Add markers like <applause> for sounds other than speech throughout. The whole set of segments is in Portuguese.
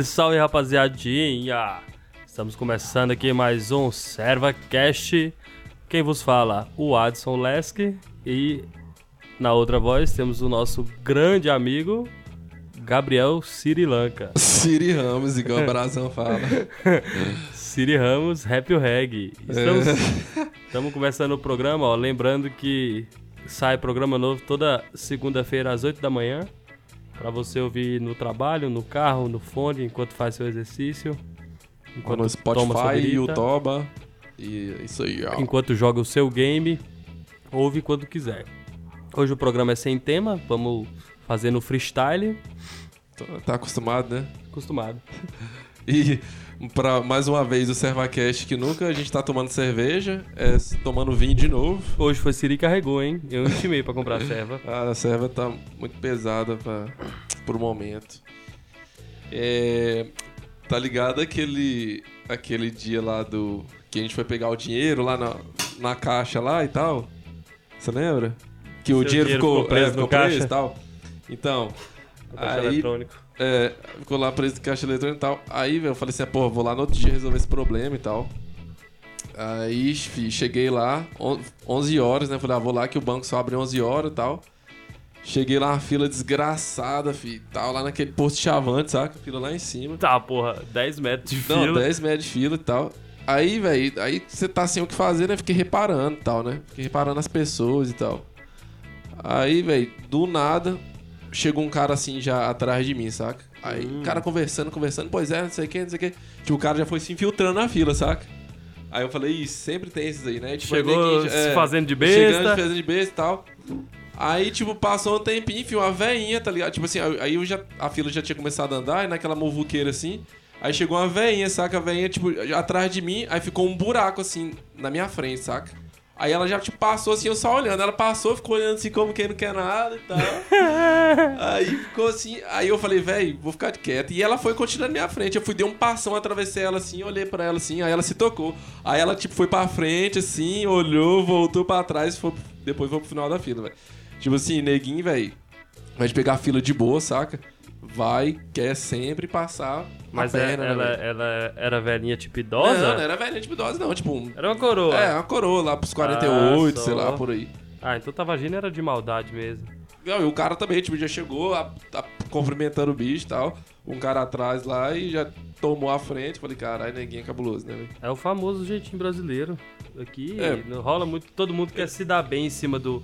Salve, salve rapaziadinha! Estamos começando aqui mais um ServaCast. Quem vos fala? O Adson Lesk e na outra voz temos o nosso grande amigo Gabriel Sri Lanka. Siri Ramos, igual o Brazão fala. <laughs> Siri Ramos, Happy Reg. Estamos, estamos começando o programa, ó, lembrando que sai programa novo toda segunda-feira às 8 da manhã. Pra você ouvir no trabalho, no carro, no fone, enquanto faz seu exercício. Enquanto no Spotify, Youtuba. E é isso aí, ó. Enquanto joga o seu game, ouve quando quiser. Hoje o programa é sem tema, vamos fazer no freestyle. Tá acostumado, né? Acostumado. <laughs> E pra mais uma vez o Servacast que nunca a gente tá tomando cerveja, é tomando vinho de novo. Hoje foi Siri carregou, hein? Eu intimei pra comprar serva. <laughs> Ah, a serva tá muito pesada pra, pro momento. É, tá ligado aquele, aquele dia lá do. Que a gente foi pegar o dinheiro lá na, na caixa lá e tal? Você lembra? Que o dinheiro, dinheiro ficou, ficou preso é, no ficou caixa? preso e tal. Então, Caixa Aí- eletrônico. É, ficou lá preso no caixa eletrônico e tal. Aí, velho, eu falei assim, pô, vou lá no outro dia resolver esse problema e tal. Aí, fi, cheguei lá, on- 11 horas, né? Falei, ah, vou lá que o banco só abre 11 horas e tal. Cheguei lá, uma fila desgraçada, fi. Tava lá naquele posto chavante, saca? Fila lá em cima. Tá, porra, 10 metros de Não, fila. 10 metros de fila e tal. Aí, velho, aí você tá sem o que fazer, né? Fiquei reparando e tal, né? Fiquei reparando as pessoas e tal. Aí, velho, do nada, chegou um cara assim já atrás de mim, saca? Aí, Hum. o cara conversando, conversando, pois é, não sei o que, não sei o que. Tipo, o cara já foi se infiltrando na fila, saca? Aí eu falei, Ih, sempre tem esses aí, né? Tipo, Chegou neguinho, se é, fazendo de Chegando, besta. fazendo de besta e tal. Aí, tipo, passou um tempinho, fio, uma veinha, tá ligado? Tipo assim, aí eu já, a fila já tinha começado a andar, e naquela muvuqueira assim. Aí chegou uma veinha, saca? A veinha, tipo, atrás de mim, aí ficou um buraco, assim, na minha frente, saca? Aí ela já, tipo, passou assim, eu só olhando. Ela passou, ficou olhando assim, como quem não quer nada e tal. <laughs> aí ficou assim, aí eu falei, velho, vou ficar quieto. E ela foi continuando na minha frente. Eu fui, dei um passão, atravessei ela assim, olhei pra ela assim, aí ela se tocou. Aí ela, tipo, foi pra frente, assim, olhou, voltou pra trás, foi, depois foi pro final da fila, velho. Tipo assim, neguinho, velho, vai pegar a fila de boa, saca? Vai, quer sempre passar Mas é- perna, né, ela, velho? ela era velhinha tipo Não, idosa? não era velha tipo idosa, não. Tipo, um- Era uma coroa. é, uma coroa lá pros 48, Ah, sei lá, por aí. Ah, então tava agindo era de maldade mesmo. Não, e o cara também, tipo, já chegou a, a- cumprimentando o bicho e tal. Um cara atrás lá e já tomou a frente. Falei, caralho, neguinho é cabuloso, né, velho? É o famoso jeitinho brasileiro. Aqui É. não rola muito. Todo mundo quer se dar bem em cima do,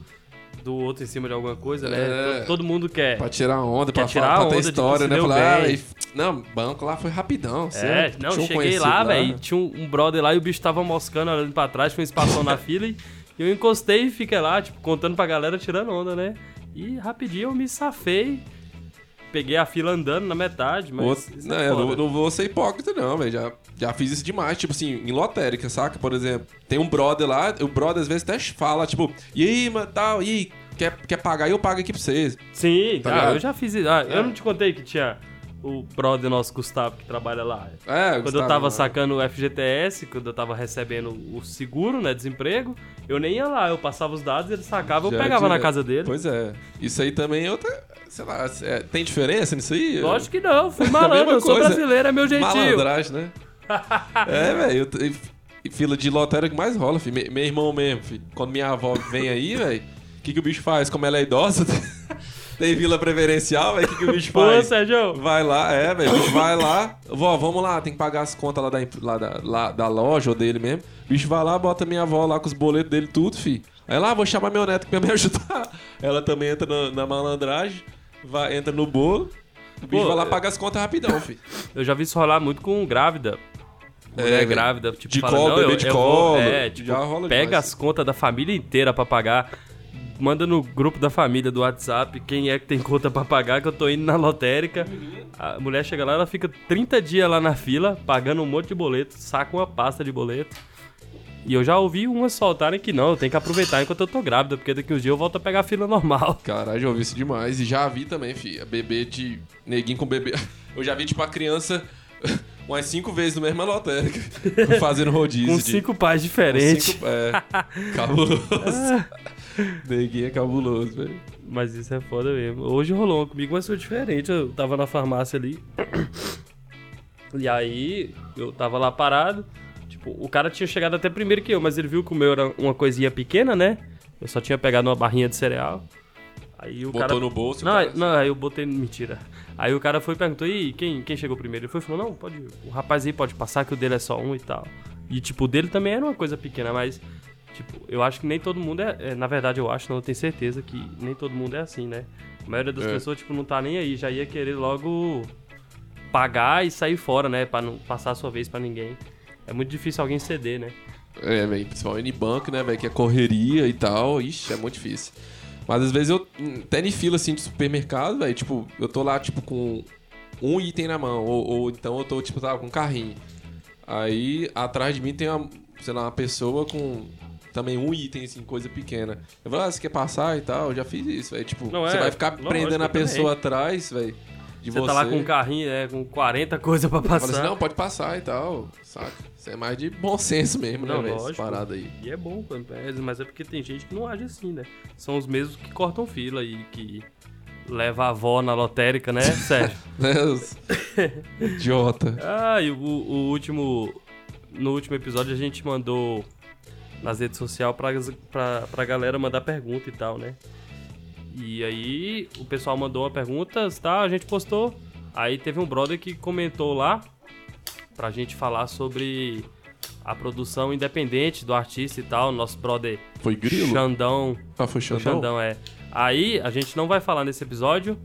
do outro, em cima de alguma coisa, né? É. Todo, todo mundo quer. Pra tirar onda, Quer pra, tirar falar, pra ter história, né? Falar, ah, e- não, banco lá foi rapidão. você É, tinha não, cheguei lá, velho. Tinha um, um brother lá e o bicho tava moscando, olhando pra trás, com um espação na <laughs> fila. E eu encostei e fiquei lá, tipo, contando pra galera, tirando onda, né? E rapidinho eu me safei. Peguei a fila andando na metade, mas. Outro- não, é eu não, não vou ser hipócrita, não, velho. Já, já fiz isso demais, tipo assim, em lotérica, saca? Por exemplo, tem um brother lá, o brother às vezes até fala, tipo, e aí, mano, tal, e aí, quer, quer pagar? Eu pago aqui pra vocês. Sim, Tá tá, ligado? eu já fiz isso. Ah, É. eu não te contei que tinha o brother nosso, Gustavo, que trabalha lá. É, Quando eu Gustavo, tava né? sacando o FGTS, quando eu tava recebendo o seguro, né, desemprego, eu nem ia lá, eu passava os dados, ele sacava, eu pegava na direto. casa dele. Pois é. Isso aí também é outra. Sei lá, é, tem diferença nisso aí? Lógico que não, fui <laughs> malandro, mesma eu sou brasileiro, é meu jeitinho. Malandragem, né? <laughs> é, velho. Fila de lotérica que mais rola, filho. Me- Meu irmão mesmo, filho. Quando minha avó vem aí, velho, o que, que o bicho faz? Como ela é idosa, <laughs> tem vila preferencial, velho, o que, que o bicho Pô, faz? Sérgio, Vai lá, é, velho. vai lá. Vó, vamos lá, tem que pagar as contas lá da, lá da, lá da loja ou dele mesmo. O bicho vai lá, bota minha avó lá com os boletos dele, tudo, fi. Aí lá, vou chamar meu neto pra me ajudar. Ela também entra no- na malandragem, vai, entra no bolo. O bicho Pô, vai lá é- pagar as contas rapidão, fi. eu já vi isso rolar muito com grávida. Mulher É, grávida, tipo, de fala, colo, não, bebê eu, de eu colo, Vou, é, tipo, já rola pega demais. as contas da família inteira pra pagar. Manda no grupo da família do WhatsApp quem é que tem conta pra pagar, que eu tô indo na lotérica. A mulher chega lá, ela fica 30 dias lá na fila, pagando um monte de boleto, saca uma pasta de boleto. E eu já ouvi umas soltarem que não, eu tenho que aproveitar enquanto eu tô grávida, porque daqui uns dias eu volto a pegar a fila normal. <laughs> Caralho, já ouvi isso demais. E já vi também, fi. Bebê de. Neguinho com bebê. <laughs> Eu já vi, tipo, a criança <laughs> umas cinco vezes no mesmo lotérica. fazendo rodízio. Com de- cinco pais com diferentes. cinco- É. Cabuloso. Neguinho é cabuloso, velho. Mas isso é foda mesmo. Hoje rolou uma comigo, mas foi diferente. Eu tava na farmácia ali. <clears throat> E aí, eu tava lá parado. Tipo, o cara tinha chegado até primeiro que eu, mas ele viu que o meu era uma coisinha pequena, né? Eu só tinha pegado uma barrinha de cereal. Aí o Botou cara... no bolso. Não, cara... não, aí eu botei. Mentira. Aí o cara foi e perguntou: e quem, quem chegou primeiro? Ele foi e falou: não, pode. O rapaz aí pode passar, que o dele é só um e tal. E tipo, o dele também era uma coisa pequena, mas. Tipo, eu acho que nem todo mundo é, é- Na verdade, eu acho, não, eu tenho certeza que nem todo mundo é assim, né? A maioria das É. pessoas, tipo, não tá nem aí, já ia querer logo pagar e sair fora, né? Pra não passar a sua vez pra ninguém. É muito difícil alguém ceder, né? É, velho, principalmente em banco, né, velho, que é correria e tal. Ixi, é muito difícil. Mas às vezes eu, até em fila, assim, de supermercado, velho, tipo, eu tô lá, tipo, com um item na mão. Ou, ou então eu tô, tipo, tá, com um carrinho. Aí, atrás de mim tem, uma, sei lá, uma pessoa com também um item, assim, coisa pequena. Eu falo, ah, você quer passar e tal? Eu já fiz isso, velho. Tipo, Não, você é, vai ficar prendendo a eu também. pessoa atrás, velho, de Você você. tá lá com um carrinho, é, com 40 coisas pra Fala passar. assim, não, pode passar e tal, saca? Isso é mais de bom senso mesmo, né, Não, velho, essa lógico. parada aí. E é bom, é, mas é porque tem gente que não age assim, né? São os mesmos que cortam fila e que leva a avó na lotérica, né, <laughs> Sérgio? Né, Idiota. ah, e o, o último... No último episódio a gente mandou nas redes sociais pra, pra, pra galera mandar pergunta e tal, né? E aí o pessoal mandou uma pergunta, tá? A gente postou. Aí teve um brother que comentou lá pra gente falar sobre a produção independente do artista e tal. Nosso brother Foi grilo? Xandão. Ah, foi Xandão? Xandão, é. Aí a gente não vai falar nesse episódio,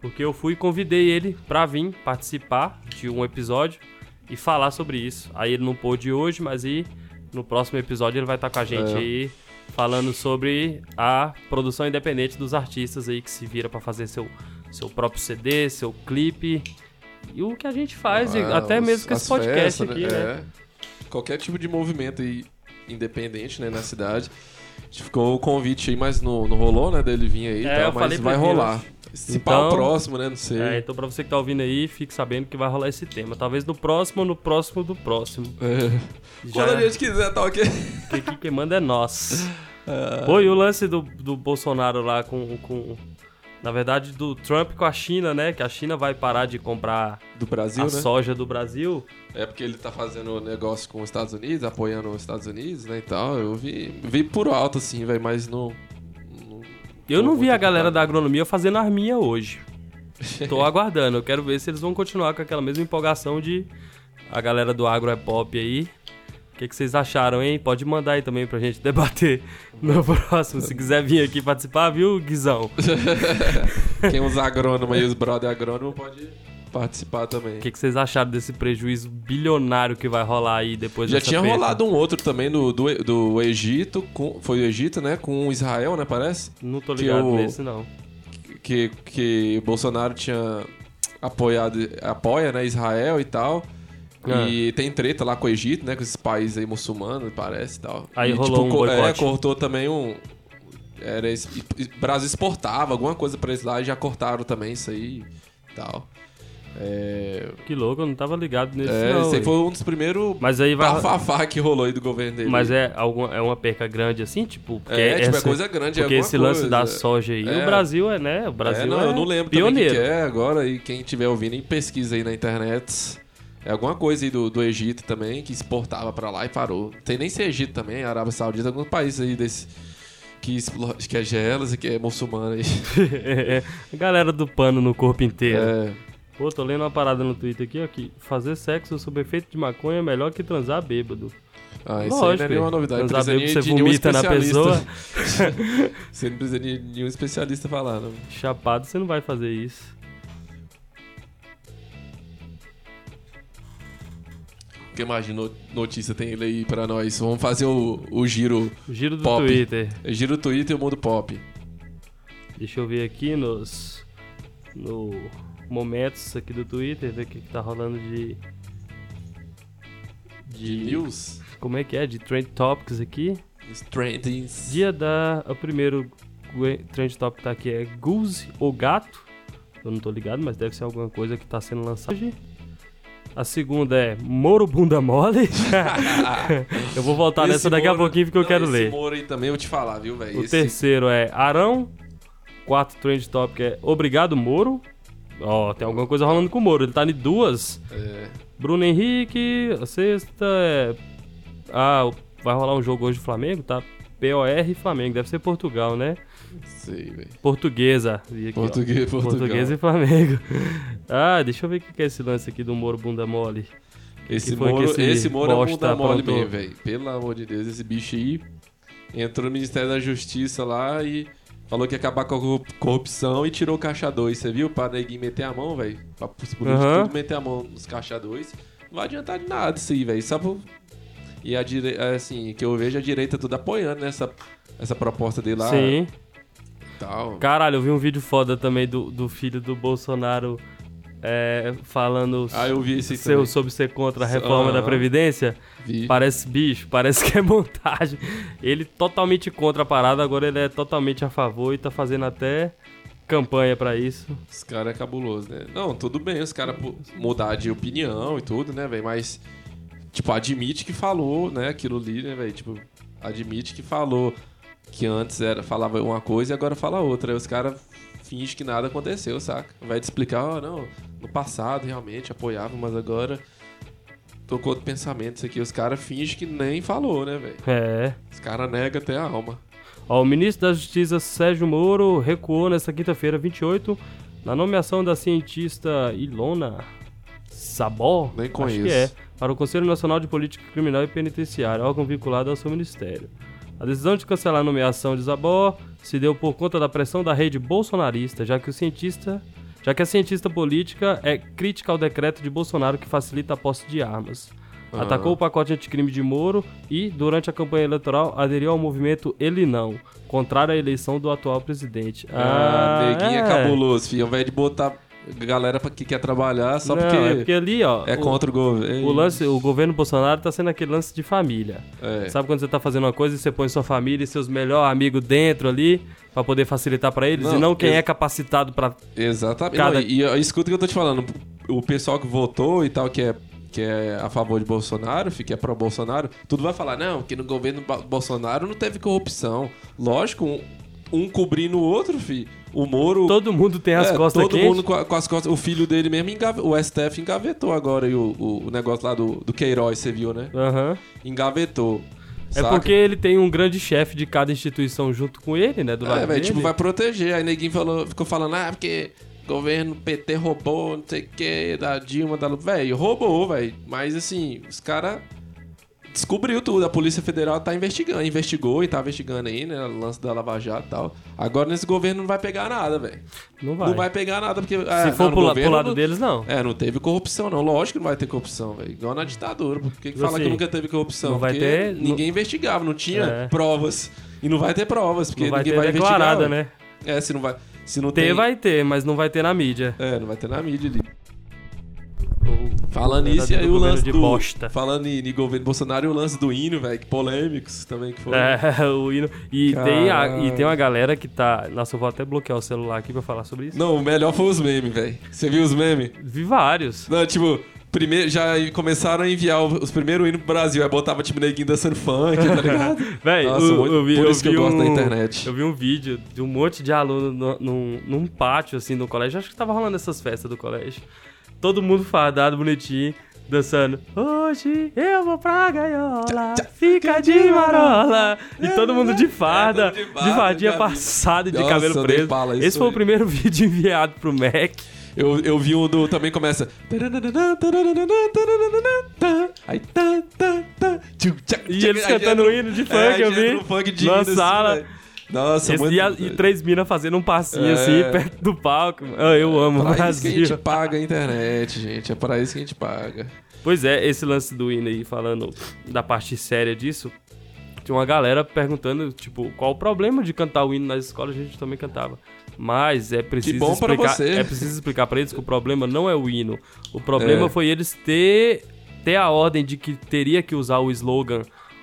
porque eu fui e convidei ele pra vir participar de um episódio e falar sobre isso. Aí ele não pôde hoje, mas aí no próximo episódio ele vai estar com a gente É. aí falando sobre a produção independente dos artistas aí que se vira pra fazer seu, seu próprio CD, seu clipe. E o que a gente faz, e Ah, até os- mesmo com esse as podcast festas, aqui, né? É. Qualquer tipo de movimento aí independente, né, na cidade. A gente ficou o convite aí, mas não, não rolou, né, dele vir aí e É, falei mas vai rolar. Se Então- pá o próximo, né, não sei. É, então pra você que tá ouvindo aí, fique sabendo que vai rolar esse tema. Talvez no próximo ou no próximo do próximo. É. Já, Quando a gente quiser, tá ok. que, que quem manda é nós. Ah. Pô, e o lance do, do Bolsonaro lá com, com. Na verdade, do Trump com a China, né? Que a China vai parar de comprar Do Brasil, a né? soja do Brasil. É porque ele tá fazendo negócio com os Estados Unidos, apoiando os Estados Unidos, né, e tal. Eu vi, vi por alto, assim, velho, mas não... não- Eu não vi a galera ocupado. da agronomia fazendo arminha hoje. Tô <laughs> aguardando. Eu quero ver se eles vão continuar com aquela mesma empolgação de a galera do agro é pop aí. O que, que vocês acharam, hein? Pode mandar aí também pra gente debater <laughs> no próximo. Se quiser vir aqui participar, viu, Guizão? <laughs> Quem usa agrônomo aí, os brother agrônomo, pode participar também. O que, que vocês acharam desse prejuízo bilionário que vai rolar aí depois Já tinha rolado um outro também do, do, do Egito, com, foi o Egito, né? Com Israel, né? Parece. Não tô ligado o- nesse, não. Que, que Bolsonaro tinha apoiado, apoia, né? Israel e tal. Ah. E tem treta lá com o Egito, né? Com esses países aí muçulmanos, parece e tal. Aí e, rolou um co- É, boicote. cortou também um... Era, Brasil exportava alguma coisa pra eles lá e já cortaram também isso aí e tal. É, Que louco, eu não tava ligado nesse, é não. esse aí foi um dos primeiros Mas aí vai. bafafá que rolou aí do governo dele. Mas é, alguma, é uma perca grande assim, tipo. Porque É, tipo, é coisa grande. é Porque esse lance coisa. da soja aí, É. o Brasil é, né? O Brasil é, é, não, eu não lembro também pioneiro. que, que é agora. E quem estiver ouvindo, em pesquisa aí na internet. É alguma coisa aí do, do Egito também, que exportava pra lá e parou. Tem nem se é Egito também, Arábia Saudita, alguns países aí desse. Que, que é gelas e que é muçulmano aí. <laughs> É, a galera do pano no corpo inteiro. É, Pô, tô lendo uma parada no Twitter aqui, ó, que fazer sexo sob efeito de maconha é melhor que transar bêbado. ah, isso aí não é Lógico, nenhuma novidade. Transar bêbado, você vomita na pessoa. <laughs> você não precisa de nenhum especialista falar, não. Chapado, você não vai fazer isso. Que mais de no- notícia tem ele aí pra nós? Vamos fazer o, o giro. O giro do Pop. Twitter. Giro Twitter e o mundo pop. Deixa eu ver aqui nos. No momentos aqui do Twitter, ver o que, que tá rolando de. De news? Como é que é? De Trend Topics aqui. Os Trendings. Dia da. O primeiro Trend Topic que tá aqui é Goose ou Gato. Eu não tô ligado, mas deve ser alguma coisa que tá sendo lançada hoje. A segunda é Moro Bunda Mole. <laughs> eu vou voltar Esse nessa daqui a Moro- pouquinho porque eu Não, quero esse ler. Moro aí também eu vou te falar, viu, velho? O Esse- terceiro é Arão. Quarto Trend Topic é Obrigado Moro. Ó, tem alguma coisa rolando com o Moro. Ele tá em duas, É, Bruno Henrique, a sexta é. Ah, vai rolar um jogo hoje do Flamengo, tá? POR e Flamengo, deve ser Portugal, né? Sei, velho. Portuguesa. Aqui, ó. Português, Portugal. Portuguesa e Flamengo. <laughs> Ah, deixa eu ver o que é esse lance aqui do Moro Bunda Mole. Esse Moro, esse esse Moro é um bunda mole mesmo, velho. Pelo amor de Deus, esse bicho aí entrou no Ministério da Justiça lá e falou que ia acabar com a corrup- corrupção e tirou o caixa 2. Você viu? Pra neguinho meter a mão, velho. Pra os políticos tudo meter a mão nos caixa 2. Não vai adiantar de nada isso aí, velho. Só por... E a direita, assim, que eu vejo a direita tudo apoiando essa, essa proposta dele lá. Sim. Tal. Caralho, eu vi um vídeo foda também do, do filho do Bolsonaro é, falando Ah, eu vi esse seu, sobre ser contra a reforma Aham. da Previdência. Vi. Parece bicho, parece que é <laughs> montagem. Ele totalmente contra a parada, agora ele é totalmente a favor e tá fazendo até campanha pra isso. Os caras é cabuloso, né? Não, tudo bem, os caras mudar de opinião e tudo, né, velho? Mas, tipo, admite que falou, né, aquilo ali, né, velho? Tipo, admite que falou que antes era, falava uma coisa e agora fala outra. Aí os caras fingem que nada aconteceu, saca? Vai te explicar, ó, não, no passado realmente apoiava, mas agora tocou outro pensamento isso aqui. Os caras fingem que nem falou, né, velho? É. Os caras negam até a alma. Ó, o ministro da Justiça Sérgio Moro recuou nesta quinta-feira, 28, na nomeação da cientista Ilona Sabó, Nem acho conheço. que é, para o Conselho Nacional de Política Criminal e Penitenciária, órgão vinculado ao seu ministério. A decisão de cancelar a nomeação de Zabó se deu por conta da pressão da rede bolsonarista, já que o cientista, já que a cientista política é crítica ao decreto de Bolsonaro que facilita a posse de armas. Ah. Atacou o pacote anticrime de Moro e, durante a campanha eleitoral, aderiu ao movimento Ele Não, contrário à eleição do atual presidente. Ah, neguinho é é. cabuloso, filho. Ao invés de botar galera que quer trabalhar só Não, porque, é porque ali, ó, é o, contra o governo. o lance, o governo Bolsonaro tá sendo aquele lance de família. É. Sabe quando você tá fazendo uma coisa e você põe sua família e seus melhores amigos dentro ali pra poder facilitar pra eles Não, e não quem ex- é capacitado pra Exatamente. Cada- Não, e, e escuta o que eu tô te falando. O pessoal que votou e tal, que é, que é a favor de Bolsonaro, que é pró-Bolsonaro, tudo vai falar, não, que no governo Bolsonaro não teve corrupção. Lógico, um, um cobrindo o outro, fi. O Moro. todo mundo tem as é, costas Todo quentes. mundo com, a- com as costas. O filho dele mesmo, engave- o STF engavetou agora e o, o, o negócio lá do, do Queiroz, você viu, né? Aham. Engavetou. É saca? porque ele tem um grande chefe de cada instituição junto com ele, né? Do lado É, dele. tipo, vai proteger. Aí neguinho falou, ficou falando, ah, porque governo PT roubou, não sei o que, da Dilma, da Lu. Velho, roubou, velho. Mas assim, os caras descobriu tudo. A Polícia Federal tá investigando, investigou e tá investigando aí, né? O lance da Lava Jato e tal. Agora nesse governo não vai pegar nada, velho. Não vai. Não vai pegar nada, porque. Se é, for não, pro, la- pro governo lado não- deles, não. É, não teve corrupção, não. Lógico que não vai ter corrupção, velho. Igual na ditadura. Por que, que fala Assim, que nunca teve corrupção? não vai Porque ter- Ninguém investigava, não tinha É. provas. E não vai ter provas, porque Não vai ninguém ter vai declarada, investigar. né? É, se não vai. Se não Ter tem. vai ter, mas não vai ter na mídia. É, não vai ter na mídia ali. Falando nisso, e aí o lance de do. bosta. Falando em, em governo Bolsonaro e o lance do hino, velho, que polêmicos também que foi. É, <laughs> o hino. E tem, a, e tem uma galera que tá. Nossa, eu vou até bloquear o celular aqui pra falar sobre isso. Não, o melhor foi os memes, velho. Você viu os memes? Vi vários. Não, tipo, primeiro, já começaram a enviar os primeiros hinos pro Brasil. Aí botava tipo neguinho dançando funk, tá ligado? <laughs> Véi, Nossa, o- muito- eu vi, por eu isso que vi eu gosto um, da internet. Eu vi um vídeo de um monte de aluno no- num, num pátio, assim, no colégio. Acho que tava rolando essas festas do colégio. Todo mundo fardado, bonitinho, dançando. Hoje eu vou pra gaiola, fica de marola. E todo mundo de farda, É, de fardinha passada e de cabelo preso. Esse foi o primeiro <laughs> vídeo enviado pro Mac. Eu, eu vi um do. Também começa. Aí. tá, tá, tá, E eles cantando entra- hino de é, funk, eu vi. de Na assim, sala. Nossa, Esse- muito. e, a- e três minas fazendo um passinho É. assim, <laughs> perto do palco. Ah, eu amo o Pra isso que a Brasil. gente paga a internet, gente. É pra isso que a gente paga. Pois é, esse lance do hino aí, falando da parte séria disso, tinha uma galera perguntando, tipo, qual o problema de cantar o hino nas escolas, a gente também cantava. Mas é preciso explicar, é preciso explicar pra eles que o problema não é o hino. O problema É. foi eles ter ter a ordem de que teria que usar o slogan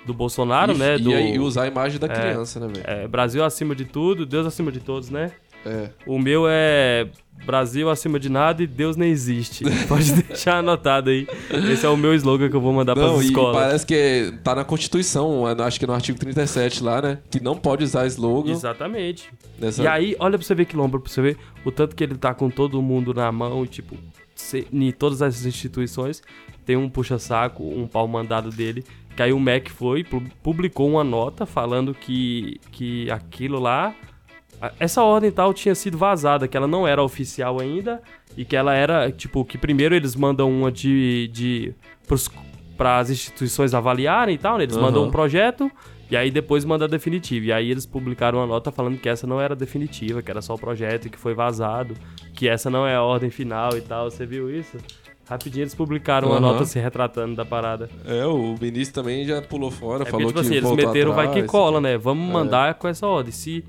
do Bolsonaro, e, né, e do aí usar a imagem da criança, né, velho? é, Brasil acima de tudo, Deus acima de todos, né? É. O meu é Brasil acima de nada e Deus nem existe. <laughs> Pode deixar anotado aí. Esse é o meu slogan que eu vou mandar para as e escolas. parece que tá na Constituição, acho que no artigo 37 lá, né? Que não pode usar slogan Exatamente. nessa. E aí, olha pra você ver que lombra, pra você ver o tanto que ele tá com todo mundo na mão e tipo, se- em todas as instituições tem um puxa-saco, um pau mandado dele. Que aí o MEC foi, pu- publicou uma nota falando que, que aquilo lá. Essa ordem tal tinha sido vazada, que ela não era oficial ainda. E que ela era, tipo, que primeiro eles mandam uma de. de para as instituições avaliarem e tal, né? Eles Aham. mandam um projeto e aí depois manda a definitiva. E aí eles publicaram uma nota falando que essa não era definitiva, que era só o projeto e que foi vazado, que essa não é a ordem final e tal. Você viu isso? Rapidinho eles publicaram uma Aham. nota se retratando da parada. É, o ministro também já pulou fora, É porque, falou tipo que assim, eles meteram vai que atrás. cola, né? Vamos mandar com essa ordem. Se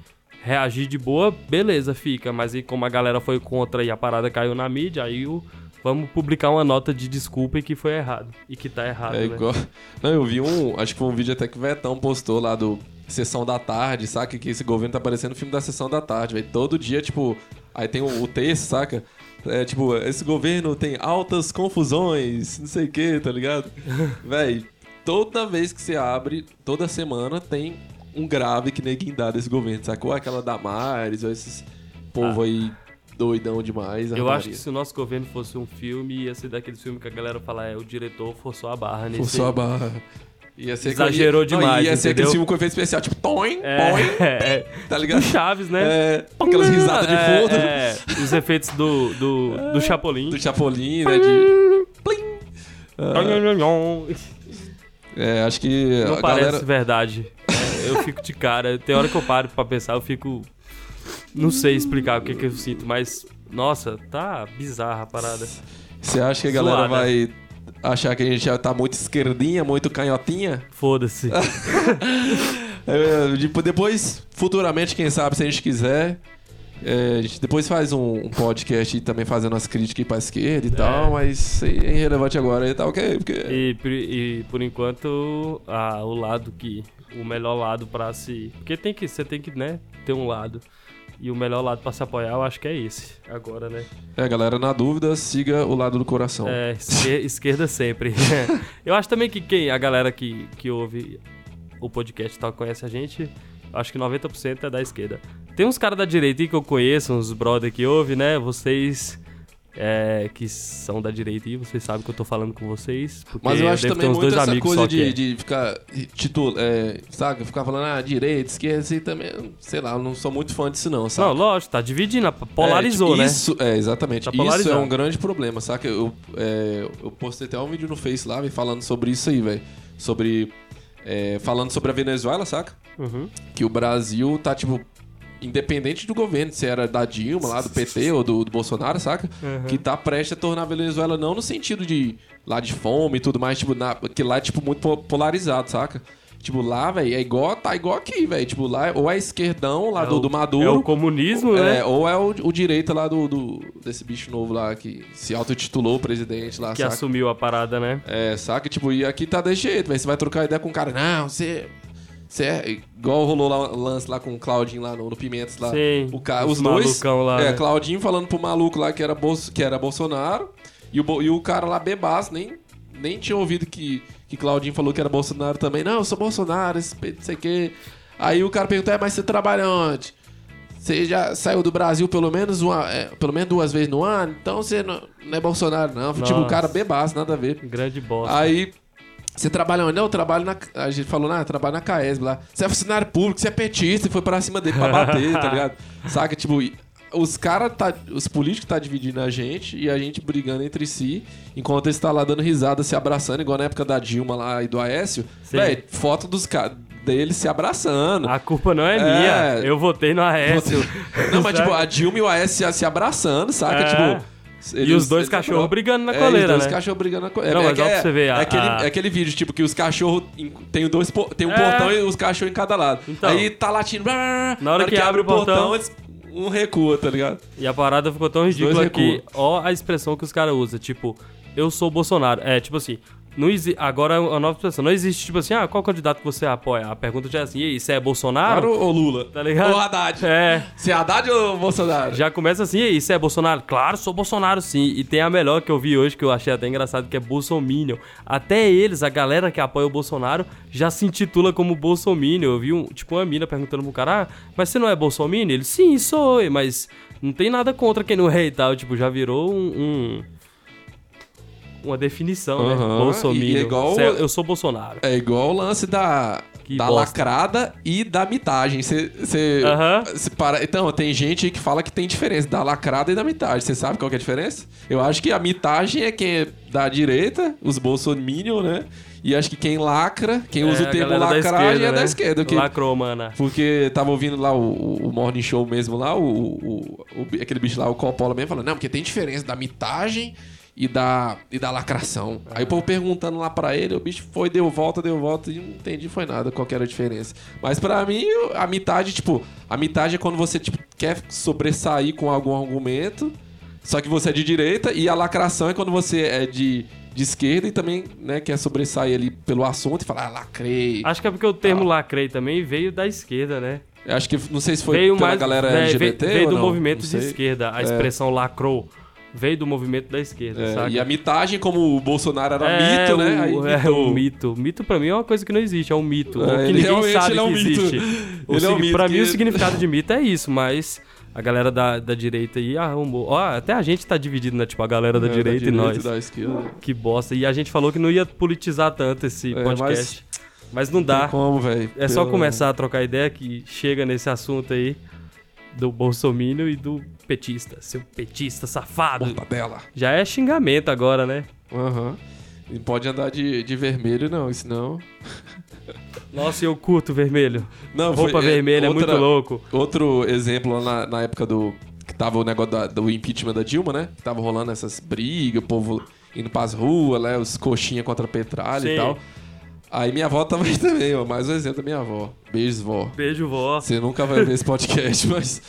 reagir de boa, beleza, fica. Mas aí como a galera foi contra e a parada caiu na mídia, aí o... vamos publicar uma nota de desculpa e que foi errado. E que tá errado, É né? igual. Não, eu vi um. Acho que foi um vídeo até que o Vetão postou lá do Sessão da Tarde, saca? Que esse governo tá parecendo o filme da Sessão da Tarde, velho. Todo dia, tipo. Aí tem o, o texto, saca? É tipo, esse governo tem altas confusões, não sei o que, tá ligado? <laughs> Véi, toda vez que você abre, toda semana tem um grave que neguinho dá desse governo, sacou? Aquela Damares, ou esses povo aí doidão demais. Ah. Eu acho que se o nosso governo fosse um filme, ia ser daqueles filmes que a galera fala, é, o diretor forçou a barra nesse... Forçou a barra. Ia ser Exagerou demais, Ia ser aquele filme com efeito especial, tipo, toim, É, <laughs> é, tá do ligado? Chaves, né? É, aquelas risadas de É, fundo É, os efeitos do, do, do Chapolin. do Chapolin, né? De... Plim. Não É, acho que a parece galera... verdade. É, eu fico de cara. Tem hora que eu paro pra pensar, eu fico... Não sei explicar o que, que eu sinto, mas... Nossa, tá bizarra a parada. Você acha que a galera Zoada. vai achar que a gente já tá muito esquerdinha, muito canhotinha? Foda-se. <laughs> É, tipo, depois, futuramente, quem sabe, se a gente quiser... é, a gente depois faz um, um podcast aí também fazendo as críticas pra esquerda e tal, mas é irrelevante agora e tá ok, porque... E, por- e por enquanto, a, o lado que. O melhor lado pra se. Porque tem que, você tem que, né, ter um lado. E o melhor lado pra se apoiar, eu acho que é esse. Agora, né? É, galera, na dúvida, siga o lado do coração. É, esquer- <laughs> esquerda sempre. <laughs> eu acho também que quem, a galera que, que ouve o podcast e tal, conhece a gente, acho que 90% é da esquerda. Tem uns caras da direita aí que eu conheço, uns brother que ouve, né? Vocês. É, que são da direita aí, vocês sabem que eu tô falando com vocês. Mas eu acho devo também muito dois essa coisa de, é. de ficar título, é, sabe, ficar falando ah, direita, esquerda, assim também, sei lá, eu não sou muito fã disso não, sabe? Não, lógico, tá dividindo, polarizou, É, tipo, né? Isso, é, exatamente. Tá isso é um grande problema, saca? Eu, é, eu postei até um vídeo no Face lá, falando sobre isso aí, velho. Sobre. é, falando sobre a Venezuela, saca? Uhum. Que o Brasil tá, tipo, independente do governo, se era da Dilma, lá do PT ou do, do Bolsonaro, saca? Uhum. Que tá prestes a tornar a Venezuela não no sentido de lá de fome e tudo mais, tipo, na, que lá é, tipo, muito po- polarizado, saca? Tipo, lá, velho, é igual, tá igual aqui, velho. Tipo, lá, ou é esquerdão lá É do, o- do Maduro. É o comunismo, né? É, ou é o, o direita lá do, do- desse bicho novo lá que se autotitulou presidente lá, que saca? assumiu a parada, né? É, saca? Tipo, e aqui tá desse jeito, velho. Você vai trocar ideia com o cara, não, você. Você é. Igual rolou lá o lance lá com o Claudinho lá no, no Pimentas lá. Sim, o ca... os dois. lá, É, né? Claudinho falando pro maluco lá que era, Bolso... que era Bolsonaro. E o, e o cara lá bebaço, nem, nem tinha ouvido que, que Claudinho falou que era Bolsonaro também. Não, eu sou Bolsonaro, esse não sei o quê. Aí o cara perguntou, é, mas você trabalha onde? Você já saiu do Brasil pelo menos, uma, é, pelo menos duas vezes no ano? Então você não, não é Bolsonaro, não. Tipo, o Nossa. cara bebaço, nada a ver. Grande bosta. Aí, você trabalha onde? Não, eu trabalho na. A gente falou, não, eu trabalho na CAESB lá. Você é funcionário público, você é petista e foi pra cima dele pra bater, tá ligado? <laughs> Saca? Tipo, os caras, tá, os políticos tá dividindo a gente e a gente brigando entre si, enquanto eles tá lá dando risada, se abraçando, igual na época da Dilma lá e do Aécio. Véi, foto dos caras deles se abraçando. A culpa não é, É. minha. Eu votei no Aécio. Não, mas <laughs> tipo, a Dilma e o Aécio se, se abraçando, saca? É. Tipo. E os dois eles- cachorros brigando na é, coleira, os dois né? cachorros brigando na coleira. Não, é, mas é, pra você ver, é a- aquele, a- é aquele vídeo, tipo, que os cachorros em- tem, dois, tem um É. portão e os cachorros em cada lado. Então. Aí tá latindo. blá, blá. Na hora que abre o portão, eles- um recua, tá ligado? E a parada ficou tão ridícula que, ó, a expressão que os caras usam, tipo, eu sou o Bolsonaro. É, tipo assim, não agora é uma nova expressão. Não existe, tipo assim, ah, qual candidato que você apoia? A pergunta já é assim, e aí, você é Bolsonaro? Claro ou Lula? Tá ligado? Ou Haddad. É. Você é Haddad ou Bolsonaro? Já começa assim, e aí, você é Bolsonaro? Claro, sou Bolsonaro sim. E tem a melhor que eu vi hoje, que eu achei até engraçado, que é Bolsominion. Até eles, a galera que apoia o Bolsonaro, já se intitula como Bolsominion. Eu vi, um, tipo, uma mina perguntando pro cara, ah, mas você não é Bolsominion? Ele, sim, sou, mas não tem nada contra quem não é e tal. Tipo, já virou um... um- uma definição, né? Aham, Bolsominion. e é igual- Cê- Eu sou Bolsonaro. É igual o lance da, Que da bosta. lacrada e da mitagem. Você, você para... Então, tem gente que fala que tem diferença da lacrada e da mitagem. Você sabe qual é a diferença? Eu acho que a mitagem é quem é da direita, os bolsominion, né? E acho que quem lacra, quem usa É, o a termo da lacragem é da né? esquerda. Que, Lacrou, mana. porque tava ouvindo lá o, o Morning Show mesmo lá, o, o- o- aquele bicho lá, o Coppola mesmo, falando, não, porque tem diferença da mitagem e da, e da lacração. Aí o povo perguntando lá pra ele, o bicho foi, deu volta, deu volta, e não entendi foi nada qual que era a diferença. Mas pra mim, a mitagem, tipo, a mitagem é quando você tipo, quer sobressair com algum argumento, só que você é de direita, e a lacração é quando você é de, de esquerda e também né, quer sobressair ali pelo assunto e falar, ah, lacrei. Acho que é porque o termo lacrei também veio da esquerda, né? Acho que, não sei se foi veio pela mais galera veio, LGBT veio ou do não, movimento não de esquerda. A expressão lacrou veio do movimento da esquerda, É, saca? e a mitagem, como o Bolsonaro era é, mito, né? o- Aí é mitou. um mito. Mito pra mim é uma coisa que não existe, é um mito. É, o que ninguém sabe ele é um que existe. O Ele é um sig- mito pra mim, que- o significado de mito é isso, mas a galera da, da direita aí arrumou. Ó, até a gente tá dividido, né? Tipo, a galera da É, direita e nós. da esquerda. Que bosta. E a gente falou que não ia politizar tanto esse É, podcast. Mas, não Não dá. tem como, velho. É só Pelo- começar a trocar ideia que chega nesse assunto aí do Bolsominion e do petista. Seu petista safado. Mortadela. Já é xingamento agora, né? Aham. Não pode andar de, de vermelho, não, senão... <laughs> Nossa, eu curto vermelho. Não, Roupa foi- é, vermelha é outra- muito louco. Outro exemplo na, na época do... Que tava o negócio da- do impeachment da Dilma, né? Que tava rolando essas brigas, o povo indo pras ruas, né? Os coxinha contra a petralha Sim. e tal. Aí minha avó aí <laughs> também, ó. Mais um exemplo da minha avó. Beijos, vó. Beijo, vó. Você nunca vai ver esse podcast, <laughs> mas.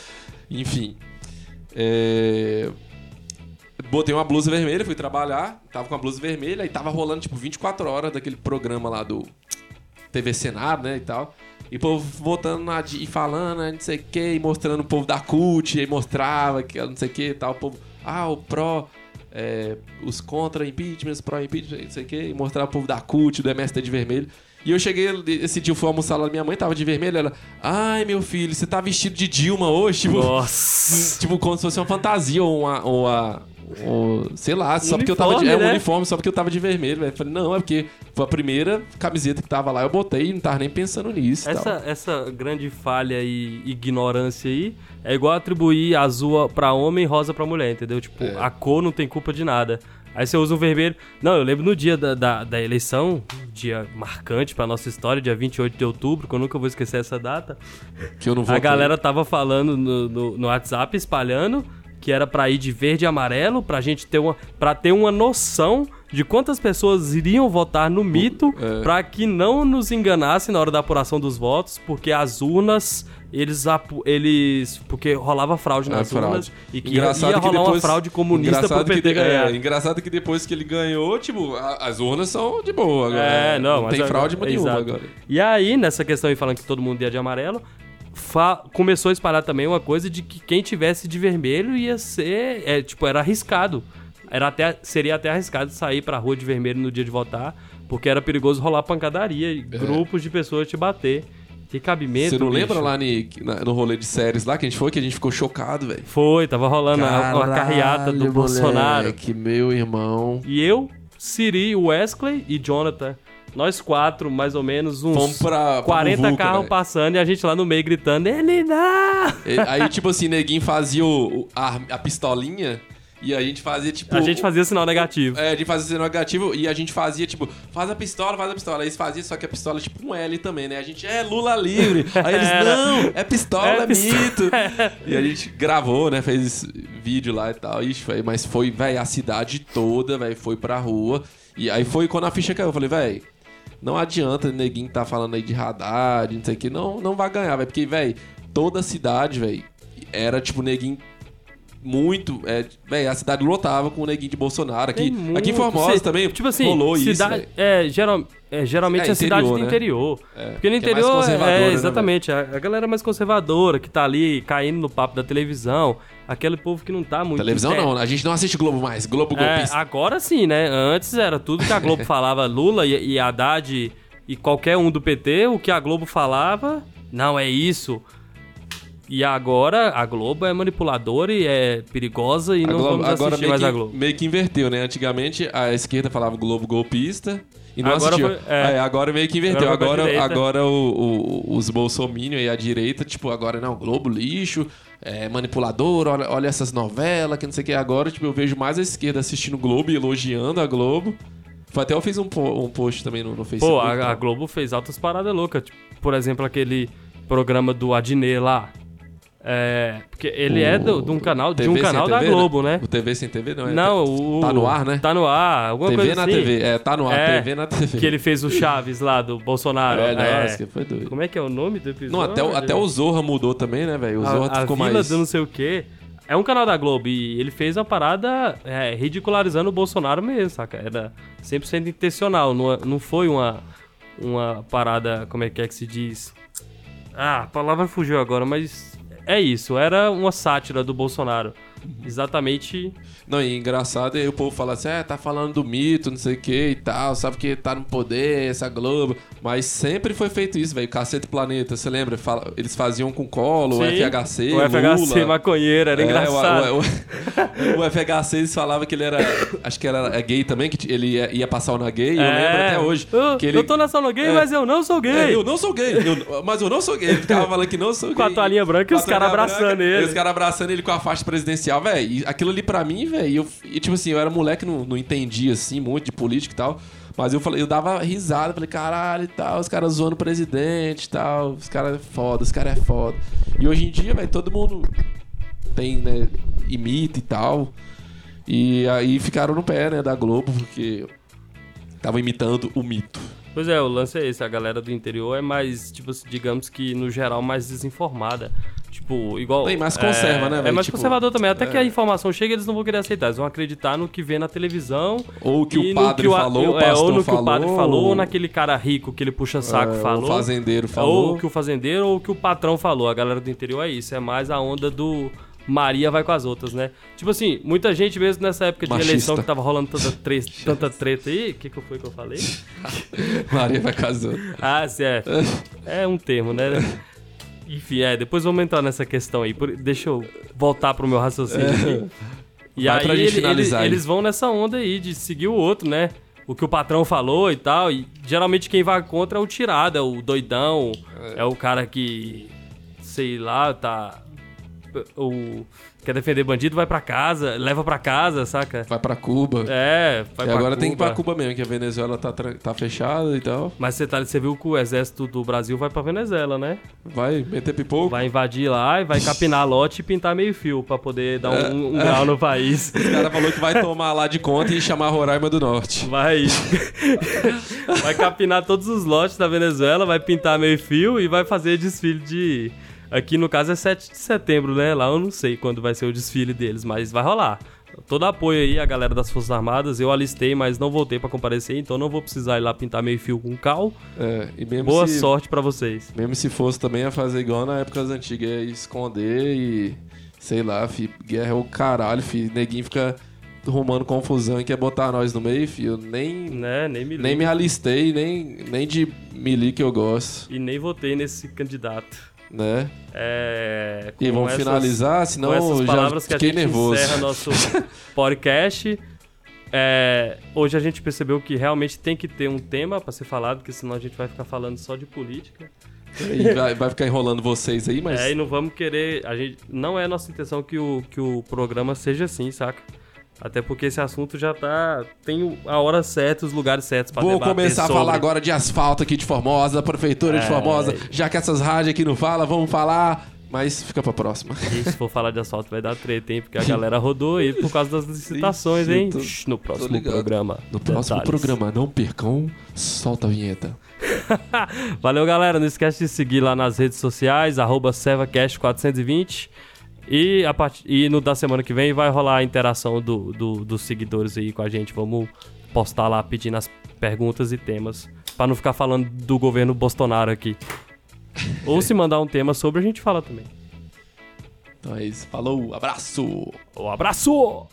Enfim. É, Botei uma blusa vermelha, fui trabalhar, tava com a blusa vermelha, aí tava rolando tipo 24 horas daquele programa lá do TV Senado, né, e tal. E o povo votando na, e falando, né, não sei o que, e mostrando o povo da CUT, e aí mostrava que não sei o que e tal, o povo, ah, o pró, é, os contra impeachment, os pró impeachment, não sei o que, e mostrava o povo da CUT, do MST de vermelho. E eu cheguei, esse dia eu fui almoçar lá, minha mãe tava de vermelho, ela, ai meu filho, você tá vestido de Dilma hoje? Tipo, <laughs> Nossa. tipo como se fosse uma fantasia ou uma. Ou a, ou, sei lá, só porque eu tava de. É um né? uniforme, só porque eu tava de vermelho, velho. Falei, não, é porque foi a primeira camiseta que tava lá, eu botei e não tava nem pensando nisso. Essa, essa grande falha e ignorância aí é igual atribuir azul pra homem e rosa pra mulher, entendeu? Tipo, É. a cor não tem culpa de nada. Aí você usa o vermelho. Não, eu lembro no dia da, da, da eleição, dia marcante pra nossa história, dia 28 de outubro, que eu nunca vou esquecer essa data. Que eu não A votei. galera tava falando no, no, no WhatsApp, espalhando, que era pra ir de verde e amarelo, pra gente ter uma, pra ter uma noção de quantas pessoas iriam votar no mito, é. pra que não nos enganasse na hora da apuração dos votos, porque as urnas, eles, eles porque rolava fraude É, nas fraude. urnas, e que Engraçado ia que rolar uma depois- fraude comunista pro engraçado que PT de- é, ganhar. engraçado que depois que ele ganhou, tipo, a- as urnas são de boa agora. É, não, não mas tem agora- fraude nenhuma exato. agora. E aí, nessa questão aí falando que todo mundo ia de amarelo, começou a espalhar também uma coisa de que quem tivesse de vermelho ia ser, é, tipo, era arriscado. Era até, seria até arriscado sair pra rua de vermelho no dia de votar, porque era perigoso rolar pancadaria e grupos de pessoas te bater. Que cabimento, É. Você não bicho. lembra lá no rolê de séries lá que a gente foi, que a gente ficou chocado, velho? Foi, tava rolando a, uma carreata do Caralho, Bolsonaro. Que meu irmão. E eu, Siri, Wesley e Jonathan, nós quatro, mais ou menos, uns Fomos pra- pra 40 Muvuca, carros velho. passando e a gente lá no meio gritando, ele! E- Aí, tipo assim, neguinho fazia o, a, a pistolinha e a gente fazia, tipo. A gente fazia sinal negativo. É, a gente fazia sinal negativo e a gente fazia, tipo, faz a pistola, faz a pistola. Aí eles faziam, só que a pistola tipo um L também, né? A gente, é Lula livre. Aí eles, Era. não, é pistola, É é, pisto- mito. <laughs> E a gente gravou, né? Fez vídeo lá e tal. Ixi, véio, mas foi, velho, a cidade toda, velho, foi pra rua. E aí foi quando a ficha caiu. Eu falei, velho, não adianta neguinho tá falando aí de de não sei o que, não, não vai ganhar, velho. Porque, velho, toda a cidade, velho, era tipo neguinho muito. É, velho, a cidade lotava com o neguinho de Bolsonaro. Aqui, muito- aqui em Formosa cê- também tipo assim, rolou isso. cidade, velho. é, geral, é, geralmente É, é, cidade interior, do né? interior. É, Porque no é interior é, né, exatamente, a, a galera mais conservadora, que tá ali caindo no papo da televisão, aquele povo que não tá muito... Televisão é, não, a gente não assiste Globo mais. Globo É, golpista. agora sim, né? Antes era tudo que a Globo <laughs> falava, Lula e, e Haddad e qualquer um do PT, o que a Globo falava, não é isso. E agora a Globo é manipuladora e é perigosa e A não Globo- vamos agora assistir mais que, a Globo. meio que inverteu, né? Antigamente a esquerda falava Globo golpista e não Agora foi- é. É, agora meio que inverteu. Agora Agora, agora o- o- os bolsominions e a direita, tipo, agora não, Globo lixo, é manipulador, olha, olha essas novelas, que não sei o que. Agora, tipo, eu vejo mais a esquerda assistindo Globo e elogiando a Globo. Até eu fiz um, um post também no, no Facebook. Pô, a, a tá? Globo fez altas paradas loucas. Tipo, por exemplo, aquele programa do Adnet lá. É, porque ele é do- de um canal, de um TV canal da TV, Globo, né? O TV sem TV não é? Não, o. Tá no ar, né? Tá no ar, alguma TV coisa na assim. TV. É, tá no ar. É, TV na TV. Que ele fez o Chaves lá do Bolsonaro. É, É. nossa, que foi doido. Como é que é o nome do episódio? Não, até, o- até o Zorra mudou também, né, velho? O a, Zorra a ficou Vila mais. do não sei o quê. É um canal da Globo e ele fez uma parada é, ridicularizando o Bolsonaro mesmo, saca? Era 100% intencional, não, não foi uma, uma parada, como é que é que se diz? Ah, a palavra fugiu agora, mas é isso, era uma sátira do Bolsonaro. Exatamente. Não, e engraçado é o povo fala assim, é, tá falando do mito, não sei o que e tal, sabe que tá no poder, essa Globo. Mas sempre foi feito isso, velho. Cacete Planeta, você lembra? Fala- eles faziam com colo, o Sim, FHC, o FHC Lula. maconheiro, era É, engraçado. O, o- o- o FHC eles falavam que ele era. Acho que era é gay também, que ele ia, ia passar o na gay, eu É. lembro até hoje. Eu, que ele, eu tô na sala gay, É. mas eu não sou gay. É, eu não sou gay, eu- mas eu não sou gay. Ele ficava falando que não sou Com a gay. toalhinha branca e os caras abraçando branca, ele. e Os caras abraçando ele com a faixa presidencial, velho. E aquilo ali pra mim, velho, e, tipo assim, eu era moleque, não, não entendia assim muito de política e tal. Mas eu falei, eu dava risada, falei, caralho e tal, os caras zoando o presidente e tal, os caras é foda, os caras é foda. E hoje em dia, velho, todo mundo tem, né, imita e tal. E aí ficaram no pé, né, da Globo, porque estavam imitando o mito. Pois é, o lance é esse, a galera do interior é mais, tipo, assim, digamos que no geral mais desinformada. Tipo, igual. E mais conserva, é, né, É velho? mais Tipo, conservador também. Até que é. a informação chega, eles não vão querer aceitar. Eles vão acreditar no que vê na televisão. Ou que o padre que o falou, o é, ou no que falou, o padre falou, ou naquele cara rico que ele puxa saco É, falou. O fazendeiro falou. Ou que o fazendeiro ou que o patrão falou. A galera do interior é isso. É mais a onda do Maria vai com as outras, né? Tipo assim, muita gente mesmo nessa época de Machista. eleição que tava rolando tanta, tre tanta treta aí. O que, que foi que eu falei? <laughs> Maria vai casando. Ah, certo. É um termo, né? Enfim, é, depois vamos entrar nessa questão aí. Por- deixa eu voltar pro meu raciocínio aqui. <laughs> E Vai aí ele- eles, aí. eles vão nessa onda aí de seguir o outro, né? O que o patrão falou e tal. E geralmente quem vai contra é o tirado, é o doidão, é, o cara que, sei lá, tá. O, quer defender bandido, vai pra casa, leva pra casa, saca? Vai pra Cuba. É, vai e agora tem que ir pra Cuba mesmo, que a Venezuela tá, tá fechada e tal. Mas você, tá, você viu que o exército do Brasil vai pra Venezuela, né? Vai meter pipoco. Vai invadir lá e vai capinar lote e pintar meio fio pra poder dar É. um, um grau no país. O cara falou que vai tomar lá de conta e chamar Roraima do Norte. Vai. vai capinar todos os lotes da Venezuela, vai pintar meio fio e vai fazer desfile de. Aqui no caso é 7 de setembro, né? Lá eu não sei quando vai ser o desfile deles, mas vai rolar. Todo apoio aí a galera das Forças Armadas. Eu alistei, mas não voltei pra comparecer, então não vou precisar ir lá pintar meio fio com cal. É, e mesmo Boa se, sorte pra vocês. Mesmo se fosse também a fazer igual na época das antigas, é esconder e. Sei lá, fi, guerra é o caralho, fi. Neguinho fica arrumando confusão e quer botar nós no meio, fi. Eu nem. Né? Nem me Nem me alistei, nem, nem de mili que eu gosto, E nem votei nesse candidato. Né? É, E vamos essas- finalizar, senão essas palavras já que a fiquei gente nervoso. encerra nosso <laughs> podcast. É, hoje a gente percebeu que realmente tem que ter um tema pra ser falado, porque senão a gente vai ficar falando só de política. E vai, vai ficar enrolando vocês aí, mas. É, e não vamos querer. A gente, não é nossa intenção que o, que o programa seja assim, saca? Até porque esse assunto já tá. Tem a hora certa, os lugares certos pra Vou começar sobre. a falar agora de asfalto aqui de Formosa, prefeitura de É. Formosa. Já que essas rádios aqui não falam, vamos falar. Mas fica pra próxima. E se for falar de asfalto vai dar treta, hein? Porque a <laughs> galera rodou aí por causa das licitações, hein? tô- no próximo programa. No próximo Detalhes. programa, não percam, solta a vinheta. <laughs> Valeu, galera. Não esquece de seguir lá nas redes sociais, arroba ServaCast420. E, a part... e no da semana que vem vai rolar a interação do, do- dos seguidores aí com a gente. Vamos postar lá pedindo as perguntas e temas. Pra não ficar falando do governo Bolsonaro aqui. Ou se mandar um tema sobre, a gente fala também. Então é isso. Falou, abraço! Um abraço!